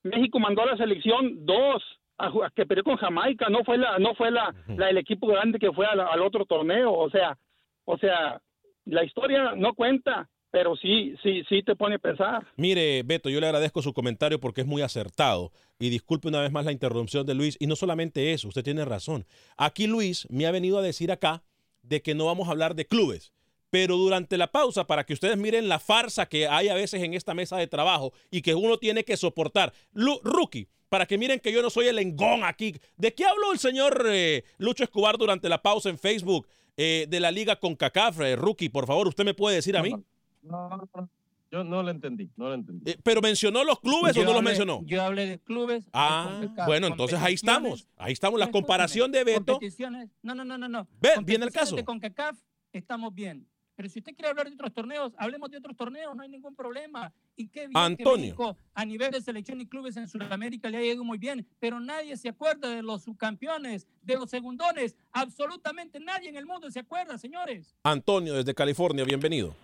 México mandó a la selección dos a, que perdió con Jamaica no fue la no fue la, la el equipo grande que fue al, al otro torneo o sea o sea la historia no cuenta pero sí sí sí te pone a pensar Mire, Beto, yo le agradezco su comentario porque es muy acertado. Y disculpe una vez más la interrupción de Luis. Y no solamente eso, usted tiene razón. Aquí Luis me ha venido a decir acá de que no vamos a hablar de clubes. Pero durante la pausa, para que ustedes miren la farsa que hay a veces en esta mesa de trabajo y que uno tiene que soportar. Lu- rookie, para que miren que yo no soy el engón aquí. ¿De qué habló el señor eh, Lucho Escobar durante la pausa en Facebook eh, de la liga con CACAF? rookie, por favor, ¿usted me puede decir a mí? No, no, no. Yo no lo entendí, no lo entendí. Eh, ¿Pero mencionó los clubes o no los mencionó? Yo hablé de clubes. Ah, bueno, entonces ahí estamos. Ahí estamos. La comparación de Beto. Competiciones, no, no, no, no, no. Ve, viene el caso. De CONCACAF estamos bien. Pero si usted quiere hablar de otros torneos, hablemos de otros torneos, no hay ningún problema. Y qué bien Antonio. que México, a nivel de selección y clubes en Sudamérica le ha ido muy bien, pero nadie se acuerda de los subcampeones, de los segundones, absolutamente nadie en el mundo se acuerda, señores. Antonio, desde California, bienvenido.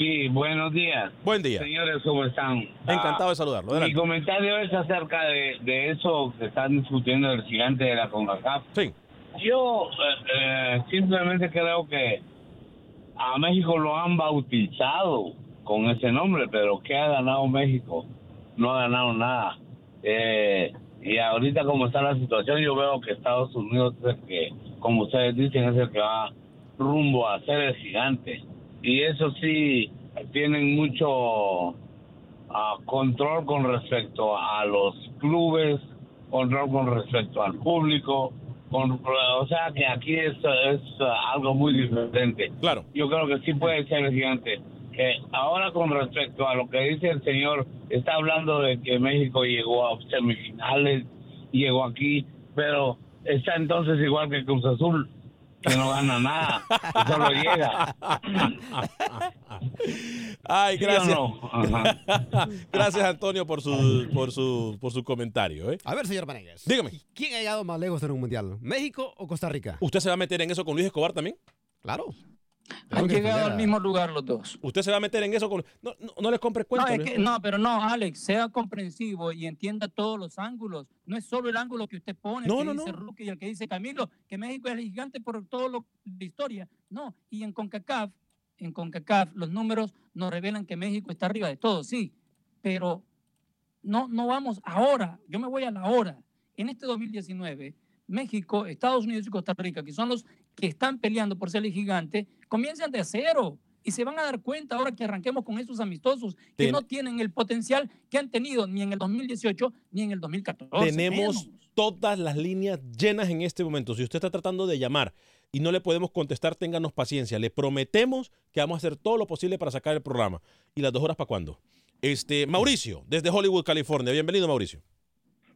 Sí, buenos días. Buen día. Señores, ¿cómo están? Encantado de saludarlo. Mi Adelante. comentario es acerca de, de eso que están discutiendo del gigante de la CONCACAF. Sí. Yo eh, eh, simplemente creo que a México lo han bautizado con ese nombre, pero ¿qué ha ganado México? No ha ganado nada. Eh, y ahorita como está la situación, yo veo que Estados Unidos es el que, como ustedes dicen, es el que va rumbo a ser el gigante. Y eso sí, tienen mucho ah, control con respecto a los clubes, control con respecto al público, con, o sea que aquí es, es algo muy diferente. Claro. Yo creo que sí puede ser el gigante. Que ahora con respecto a lo que dice el señor, está hablando de que México llegó a semifinales, llegó aquí, pero está entonces igual que Cruz Azul, que no gana nada, que solo llega. Ay, ¿Sí o gracias. no? Gracias, Antonio, por su, por su, por su comentario. ¿eh? A ver, señor Vanegas. Dígame. ¿Quién ha llegado más lejos en un mundial? ¿México o Costa Rica? ¿Usted se va a meter en eso con Luis Escobar también? Claro. Han llegado al mismo lugar los dos. ¿Usted se va a meter en eso con.? No, no, no les compre cuento. No, es Luis. que- no, pero no, Alex, sea comprensivo y entienda todos los ángulos. No es solo el ángulo que usted pone, No, el que dice. Rookie y el que dice Camilo, que México es el gigante por todo lo de historia. No, y en CONCACAF, en CONCACAF, los números nos revelan que México está arriba de todo, sí, pero no, no vamos ahora, yo me voy a la hora. En este 2019, México, Estados Unidos y Costa Rica, que son los que están peleando por ser el gigante, comienzan de cero. Y se van a dar cuenta ahora que arranquemos con esos amistosos que Ten- no tienen el potencial que han tenido ni en el 2018 ni en el 2014. Tenemos menos. todas las líneas llenas en este momento. Si usted está tratando de llamar y no le podemos contestar, ténganos paciencia. Le prometemos que vamos a hacer todo lo posible para sacar el programa. ¿Y las dos horas para cuándo? Este, Mauricio, desde Hollywood, California. Bienvenido, Mauricio.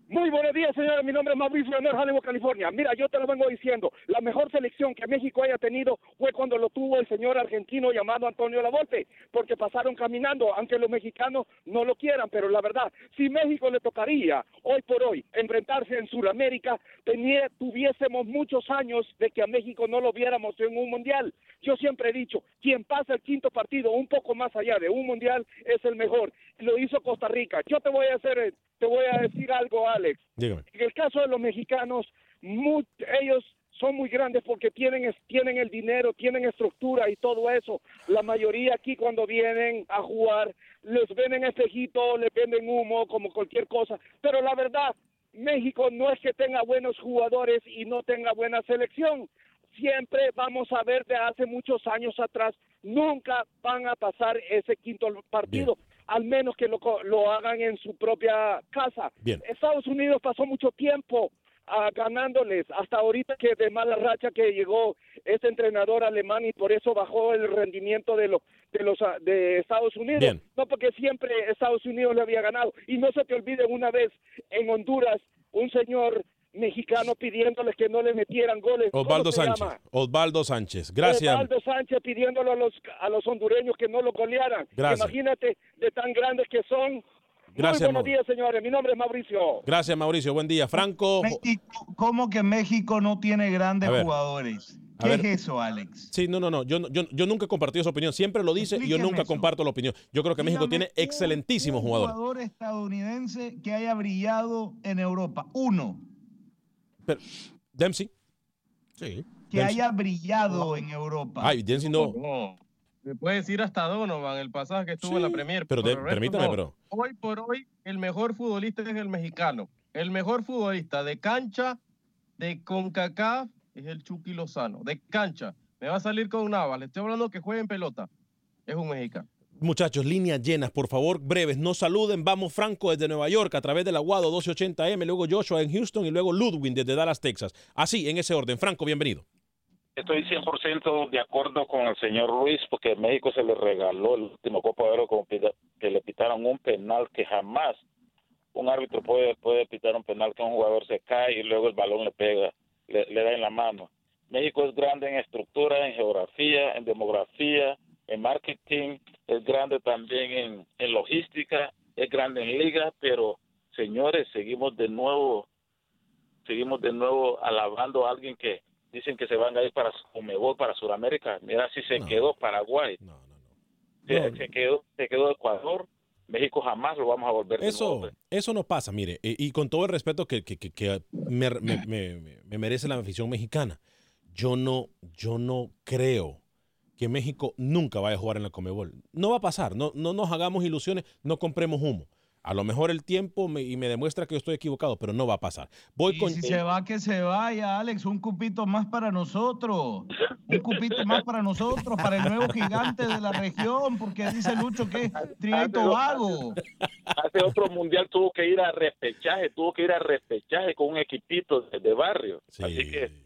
Muy buenos días, señores. Mi nombre es Mauricio Leonel, Hollywood, California. Mira, yo te lo vengo diciendo. La mejor selección que México haya tenido fue cuando lo tuvo el señor argentino llamado Antonio Lavolpe, porque pasaron caminando, aunque los mexicanos no lo quieran. Pero la verdad, si México le tocaría hoy por hoy enfrentarse en Sudamérica, tenía, tuviésemos muchos años de que a México no lo viéramos en un mundial. Yo siempre he dicho, quien pasa el quinto partido un poco más allá de un mundial es el mejor. Lo hizo Costa Rica. Yo te voy a hacer, eh, te voy a decir algo, Alex. Dígame. En el caso de los mexicanos, ellos son muy grandes porque tienen, tienen el dinero, tienen estructura y todo eso. La mayoría aquí cuando vienen a jugar, les venden espejito, les venden humo, como cualquier cosa. Pero la verdad, México no es que tenga buenos jugadores y no tenga buena selección. Siempre vamos a ver de hace muchos años atrás, nunca van a pasar ese quinto partido, al menos que lo, lo hagan en su propia casa. Bien. Estados Unidos pasó mucho tiempo ah, ganándoles, hasta ahorita que de mala racha que llegó este entrenador alemán y por eso bajó el rendimiento de, los de los ah, de Estados Unidos. Bien. No porque siempre Estados Unidos le había ganado. Y no se te olvide una vez en Honduras, un señor mexicano pidiéndoles que no le metieran goles. ¿Cómo Osvaldo Sánchez. llama? Osvaldo Sánchez. Gracias. Osvaldo Sánchez pidiéndole a los, a los hondureños que no lo golearan. Gracias. Imagínate de tan grandes que son. Gracias, Muy buenos días, señores. Mi nombre es Mauricio. Gracias, Mauricio. Buen día. Franco. ¿Cómo que México no tiene grandes jugadores? ¿Qué ver. es eso, Alex? Sí, no, no, no. Yo, yo, yo nunca he compartido esa opinión. Siempre lo dice y yo nunca eso. comparto la opinión. Yo creo que México tiene excelentísimos Un jugadores. jugador estadounidense que haya brillado en Europa. Uno. Pero, Dempsey. Sí. Que haya brillado en Europa. Ay, Dempsey no. No. Me puede decir hasta Donovan, el pasaje que estuvo en la Premier. pero de- permítame, no. pero- Hoy por hoy, el mejor futbolista es el mexicano. El mejor futbolista de cancha, de CONCACAF, es el Chucky Lozano. De cancha. Me va a salir con Navas. Le estoy hablando que juegue en pelota. Es un mexicano. Muchachos, líneas llenas, por favor, breves, no saluden. Vamos Franco desde Nueva York a través del Aguado 1280M, luego Joshua en Houston y luego Ludwig desde Dallas, Texas. Así, en ese orden. Franco, bienvenido. Estoy 100% de acuerdo con el señor Ruiz porque México se le regaló el último Copa de Oro como que le pitaron un penal que jamás un árbitro puede, puede pitar un penal que un jugador se cae y luego el balón le pega, le da en la mano. México es grande en estructura, en geografía, en demografía, en marketing, es grande también en, en logística, es grande en liga, pero señores, seguimos de nuevo seguimos de nuevo alabando a alguien que dicen que se van a ir para Comebol, para Sudamérica. Mira si se quedó Paraguay. Se, se quedó, se quedó Ecuador. México jamás lo vamos a volver Eso, nuevo. eso no pasa, mire, y, y con todo el respeto que, que- que- que me, me- me- me merece la afición mexicana, yo no, yo no creo que México nunca vaya a jugar en la Comebol. No va a pasar, no, no nos hagamos ilusiones, no compremos humo. A lo mejor el tiempo me, y me demuestra que yo estoy equivocado, pero no va a pasar. Voy Y con si se va, que se vaya, Alex, un cupito más para nosotros. Un cupito más para nosotros, para el nuevo gigante de la región, porque dice Lucho que es Trinidad Tobago. Hace otro mundial tuvo que ir a repechaje, tuvo que ir a repechaje con un equipito de, de barrio. Así que,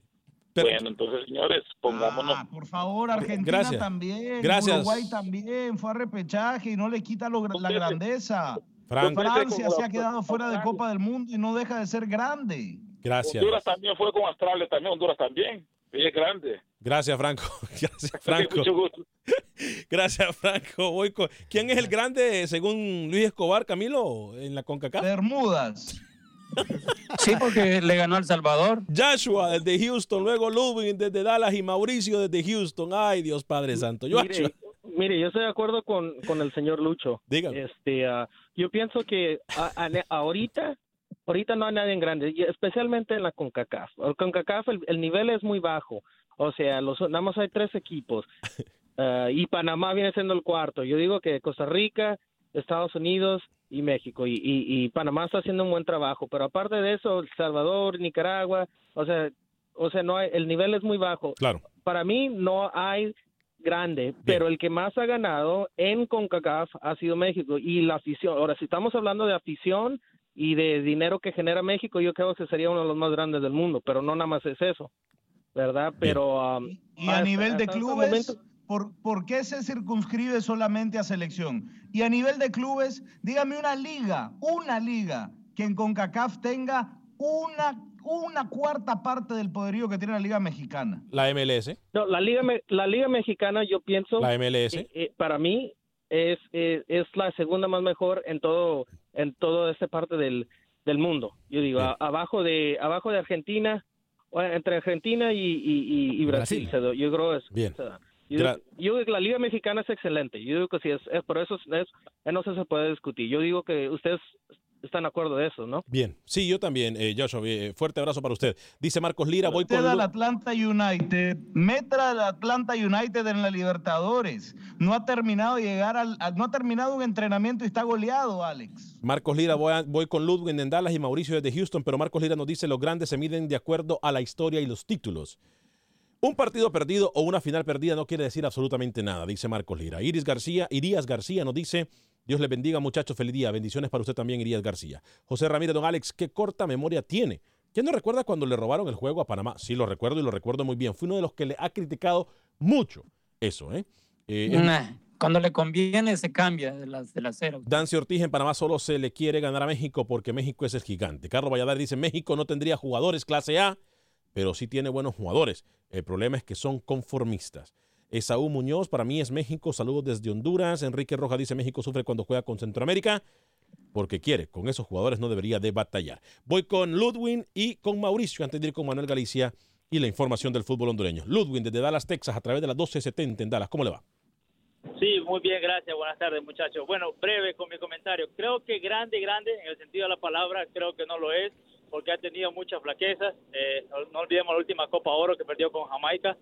bueno, entonces, señores, pongámonos. Ah, Por favor, Argentina Gracias. también, Gracias. Uruguay también, fue a repechaje y no le quita lo- la grandeza. Franco. Francia se ha quedado fuera de Copa del Mundo y no deja de ser grande. Gracias. Honduras también fue con Australia, también Honduras también. Y es grande. Gracias, Franco. Gracias, Franco. Mucho gusto. Gracias, Franco. Voy con- ¿Quién es el grande, según Luis Escobar, Camilo, en la CONCACAF? Bermudas. Sí, porque le ganó al Salvador. Joshua desde Houston, luego Ludwig desde Dallas y Mauricio desde Houston. Ay, Dios Padre Santo. Joshua. Mire, mire, yo estoy de acuerdo con, con el señor Lucho. Dígame. Este, ah, yo pienso que a- a- ahorita, ahorita no hay nadie en grande, y especialmente en la CONCACAF. El CONCACAF el, el nivel es muy bajo. O sea, los, nada más hay tres equipos. Ah, y Panamá viene siendo el cuarto. Yo digo que Costa Rica, Estados Unidos y México. Y, y, y Panamá está haciendo un buen trabajo. Pero aparte de eso, El Salvador, Nicaragua, o sea, o sea, no hay, el nivel es muy bajo. Claro. Para mí no hay grande, pero el que más ha ganado en CONCACAF ha sido México y la afición. Ahora, si estamos hablando de afición y de dinero que genera México, yo creo que sería uno de los más grandes del mundo, pero no nada más es eso, ¿verdad? Pero um, Y a hasta- nivel de hasta este clubes, momento- ¿por, por qué se circunscribe solamente a selección? Y a nivel de clubes, dígame una liga, una liga que en CONCACAF tenga una, una cuarta parte del poderío que tiene la Liga Mexicana. La MLS. No, la liga me- la liga mexicana yo pienso La MLS. eh, eh, para mí es, eh, es la segunda más mejor en todo en toda esta parte del, del mundo. Yo digo a- abajo de abajo de Argentina o entre Argentina y, y- y- y Brasil. Yo creo es Bien. se da. Yo, yo digo que la liga mexicana es excelente. Yo digo que sí es, es- por eso es, es- no se puede discutir. Yo digo que ustedes están de acuerdo de eso, ¿no? Bien, sí, yo también, eh, Joshua, eh, fuerte abrazo para usted. Dice Marcos Lira, voy con... Al Atlanta United, metra al Atlanta United en la Libertadores. No ha terminado de llegar al, al- no ha terminado un entrenamiento y está goleado, Alex. Marcos Lira, voy, a- voy con Ludwig en Dallas y Mauricio desde Houston, pero Marcos Lira nos dice los grandes se miden de acuerdo a la historia y los títulos. Un partido perdido o una final perdida no quiere decir absolutamente nada, dice Marcos Lira. Iris García, Irías García nos dice, Dios le bendiga muchachos, feliz día, bendiciones para usted también, Irías García. José Ramírez, don Alex, qué corta memoria tiene. ¿Quién no recuerda cuando le robaron el juego a Panamá? Sí, lo recuerdo y lo recuerdo muy bien. Fui uno de los que le ha criticado mucho eso, ¿eh? Eh, Nah, Cuando le conviene se cambia de las de la cero. Dancy Ortiz en Panamá solo se le quiere ganar a México porque México es el gigante. Carlos Valladares dice, México no tendría jugadores clase A, pero sí tiene buenos jugadores. El problema es que son conformistas. Esaú Muñoz, para mí es México. Saludos desde Honduras. Enrique Roja dice, México sufre cuando juega con Centroamérica porque quiere. Con esos jugadores no debería de batallar. Voy con Ludwin y con Mauricio antes de ir con Manuel Galicia y la información del fútbol hondureño. Ludwin desde Dallas, Texas, a través de las 1270 en Dallas. ¿Cómo le va? Sí, muy bien, gracias. Buenas tardes, muchachos. Bueno, breve con mi comentario. Creo que grande, grande, en el sentido de la palabra, creo que no lo es, porque ha tenido muchas flaquezas. Eh, no, no olvidemos la última Copa Oro que perdió con Jamaica.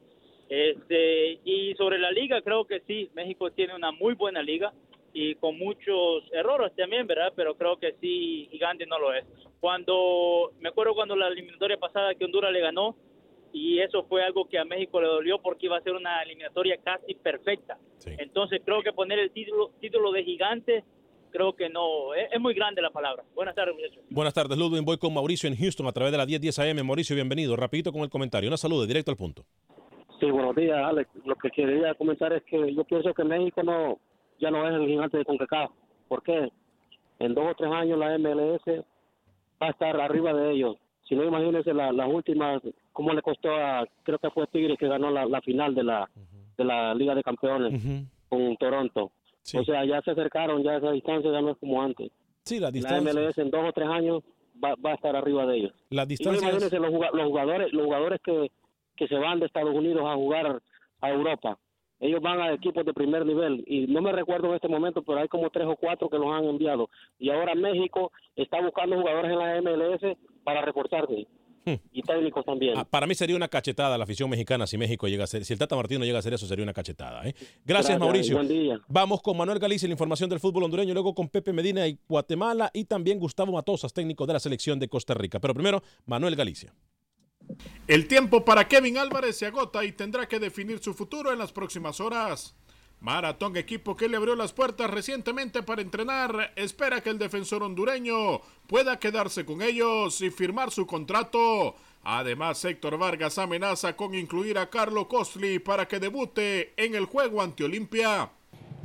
Este, y sobre la liga, creo que sí, México tiene una muy buena liga y con muchos errores también, ¿verdad? Pero creo que sí, gigante no lo es. Cuando, me acuerdo cuando la eliminatoria pasada que Honduras le ganó, y eso fue algo que a México le dolió porque iba a ser una eliminatoria casi perfecta. Entonces creo que poner el título, título de gigante, creo que no, es, es muy grande la palabra. Buenas tardes, muchachos. Buenas tardes, Ludwin. Voy con Mauricio en Houston a través de la 1010 AM. Mauricio, bienvenido. Rapidito con el comentario. Una salud, directo al punto. Sí, buenos días, Alex. Lo que quería comentar es que yo pienso que México no ya no es el gigante de CONCACAF. ¿Por qué? En dos o tres años la MLS va a estar arriba de ellos. Si no, imagínense la- las últimas, cómo le costó a, creo que fue Tigres que ganó la, la final de la, de la Liga de Campeones con Toronto. O sea, ya se acercaron, ya esa distancia ya no es como antes. Sí, la La distancia. MLS en dos o tres años va, va a estar arriba de ellos. La Y distancia es- imagínense los jugadores, los jugadores que, que se van de Estados Unidos a jugar a Europa. Ellos van a equipos de primer nivel y no me recuerdo en este momento, pero hay como tres o cuatro que los han enviado. Y ahora México está buscando jugadores en la MLS para reforzarse. Y técnicos también. Ah, para mí sería una cachetada la afición mexicana si México llega a ser, si el Tata Martino llega a hacer eso, sería una cachetada. ¿eh? Gracias, Gracias, Mauricio. buen día. Vamos con Manuel Galicia, la información del fútbol hondureño, luego con Pepe Medina y Guatemala y también Gustavo Matosas, técnico de la selección de Costa Rica. Pero primero, Manuel Galicia. El tiempo para Kevin Álvarez se agota y tendrá que definir su futuro en las próximas horas. Maratón, equipo que le abrió las puertas recientemente para entrenar, espera que el defensor hondureño pueda quedarse con ellos y firmar su contrato. Además, Héctor Vargas amenaza con incluir a Carlo Costly para que debute en el juego ante Olimpia.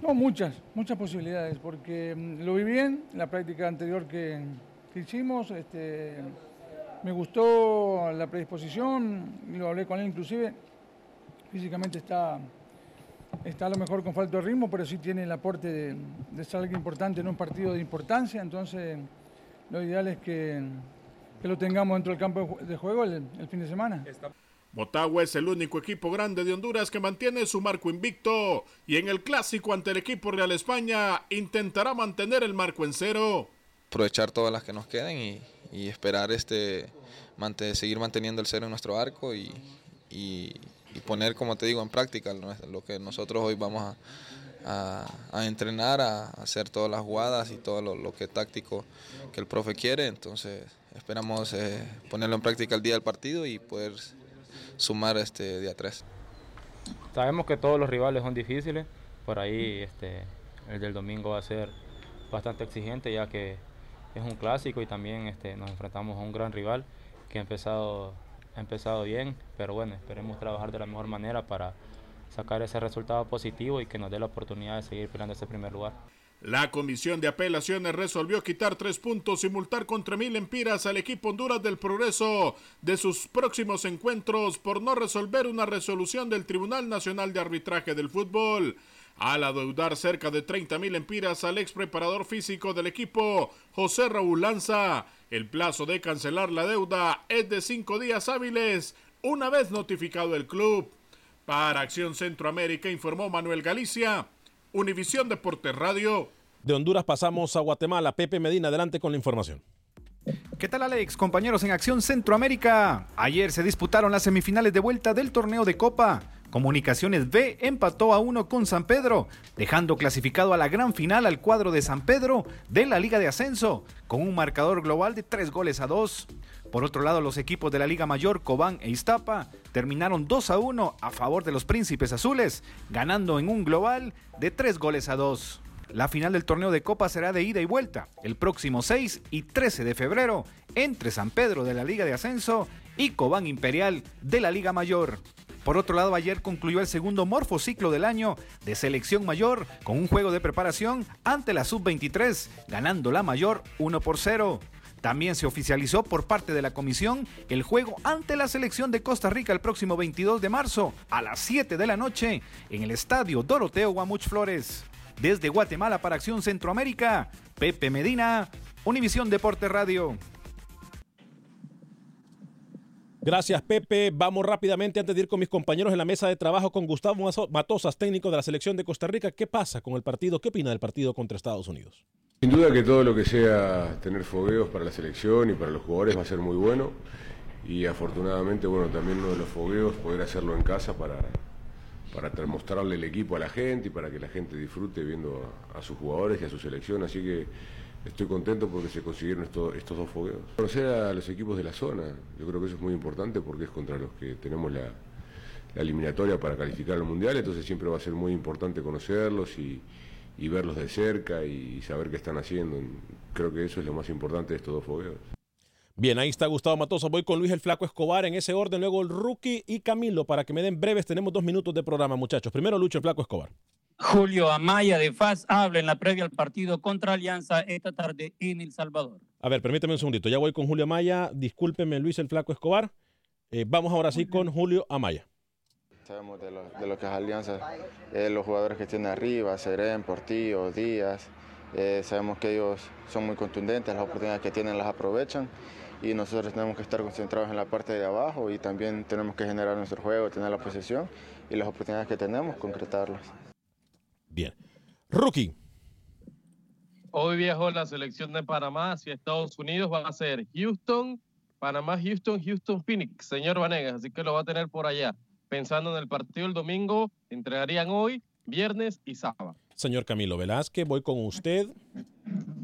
No, muchas, muchas posibilidades, porque mm, lo vi bien en la práctica anterior que, que hicimos. Este, me gustó la predisposición, lo hablé con él inclusive. Físicamente está, está a lo mejor con falta de ritmo, pero sí tiene el aporte de, de ser alguien importante en un partido de importancia. Entonces, lo ideal es que, que lo tengamos dentro del campo de ju- de juego el, el fin de semana. Motagua es el único equipo grande de Honduras que mantiene su marco invicto y en el clásico ante el equipo Real España intentará mantener el marco en cero. aprovechar todas las que nos queden y, y esperar este mante- seguir manteniendo el cero en nuestro arco y, y- y poner, como te digo, en práctica lo, que nosotros hoy vamos a, entrenar, a, hacer todas las jugadas y todo lo, que táctico que el profe quiere. Entonces esperamos eh, ponerlo en práctica el día del partido y poder sumar este día 3. Sabemos que todos los rivales son difíciles, por ahí este, el del domingo va a ser bastante exigente ya que es un clásico y también este, nos enfrentamos a un gran rival que ha empezado, ha empezado bien, pero bueno, esperemos trabajar de la mejor manera para sacar ese resultado positivo y que nos dé la oportunidad de seguir peleando ese primer lugar. La comisión de apelaciones resolvió quitar tres puntos y multar contra mil empiras al equipo Honduras del Progreso de sus próximos encuentros por no resolver una resolución del Tribunal Nacional de Arbitraje del Fútbol. Al adeudar cerca de 30 mil empiras al ex preparador físico del equipo, José Raúl Lanza, el plazo de cancelar la deuda es de cinco días hábiles, una vez notificado el club. Para Acción Centroamérica informó Manuel Galicia, Univisión Deportes Radio. De Honduras pasamos a Guatemala. Pepe Medina, adelante con la información. ¿Qué tal Alex? Compañeros en Acción Centroamérica. Ayer se disputaron las semifinales de vuelta del torneo de Copa. Comunicaciones B empató a uno con San Pedro, dejando clasificado a la gran final al cuadro de San Pedro de la Liga de Ascenso, con un marcador global de tres goles a dos. Por otro lado, los equipos de la Liga Mayor, Cobán e Iztapa, terminaron 2 a 1 a favor de los Príncipes Azules, ganando en un global de tres goles a dos. La final del torneo de Copa será de ida y vuelta el próximo 6 y 13 de febrero entre San Pedro de la Liga de Ascenso y Cobán Imperial de la Liga Mayor. Por otro lado, ayer concluyó el segundo morfociclo del año de selección mayor con un juego de preparación ante la sub-23, ganando la mayor 1 por 0. También se oficializó por parte de la comisión el juego ante la selección de Costa Rica el próximo 22 de marzo a las 7 de la noche en el estadio Doroteo Guamuch Flores. Desde Guatemala para Acción Centroamérica, Pepe Medina, Univisión Deporte Radio. Gracias, Pepe. Vamos rápidamente antes de ir con mis compañeros en la mesa de trabajo con Gustavo Matosas, técnico de la selección de Costa Rica. ¿Qué pasa con el partido? ¿Qué opina del partido contra Estados Unidos? Sin duda que todo lo que sea tener fogueos para la selección y para los jugadores va a ser muy bueno. Y afortunadamente, bueno, también uno de los fogueos, poder hacerlo en casa para, para tra- mostrarle el equipo a la gente y para que la gente disfrute viendo a, a sus jugadores y a su selección. Así que estoy contento porque se consiguieron esto- estos dos fogueos. Conocer a los equipos de la zona, yo creo que eso es muy importante porque es contra los que tenemos la, la eliminatoria para calificar al Mundial, entonces siempre va a ser muy importante conocerlos y, y verlos de cerca y saber qué están haciendo. Creo que eso es lo más importante de estos dos fogueos. Bien, ahí está Gustavo Matosa. Voy con Luis el Flaco Escobar en ese orden. Luego el Rookie y Camilo para que me den breves. Tenemos dos minutos de programa, muchachos. Primero, Lucho el Flaco Escobar. Julio Amaya de FAS habla en la previa al partido contra Alianza esta tarde en El Salvador. A ver, permíteme un segundito. Ya voy con Julio Amaya. Discúlpeme, Luis el Flaco Escobar. Eh, vamos ahora sí con Julio Amaya. Sabemos de lo, de lo que es Alianza, eh, los jugadores que tiene arriba, Serén, Portillo, Díaz. eh, sabemos que ellos son muy contundentes, las oportunidades que tienen las aprovechan y nosotros tenemos que estar concentrados en la parte de abajo y también tenemos que generar nuestro juego, tener la posesión y las oportunidades que tenemos, concretarlas. Bien. Rookie. Hoy viajó la selección de Panamá hacia Estados Unidos. Va a ser Houston, Panamá, Houston, Houston, Phoenix, señor Vanegas, así que lo va a tener por allá. Pensando en el partido el domingo, entregarían hoy, viernes y sábado. Señor Camilo Velázquez, voy con usted.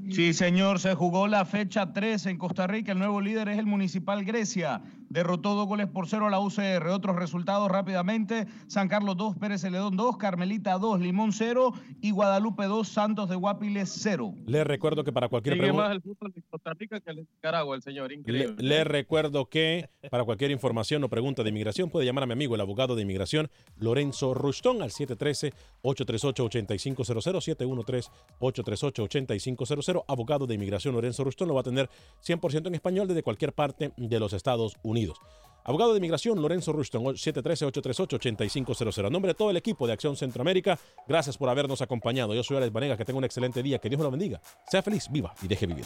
Sí, señor, se jugó la fecha 3 en Costa Rica. El nuevo líder es el Municipal Grecia. Derrotó dos goles por cero a la UCR. Otros resultados rápidamente: San Carlos 2, Pérez Celedón 2, Carmelita 2, Limón 0 y Guadalupe 2, Santos de Guapiles 0. Le recuerdo que para cualquier pregunta. más el fútbol de Costa Rica que el de Nicaragua, el señor. Le, Increíble. le recuerdo que para cualquier información o pregunta de inmigración puede llamar a mi amigo el abogado de inmigración Lorenzo Rustón al 713-838-8500, 713-838-8500. Abogado de inmigración Lorenzo Rustón lo va a tener 100% en español desde cualquier parte de los Estados Unidos. Abogado de inmigración Lorenzo Ruston, 713-838-8500. A nombre de todo el equipo de Acción Centroamérica, gracias por habernos acompañado. Yo soy Alex Vanegas, que tenga un excelente día, que Dios lo bendiga. Sea feliz, viva y deje vivir.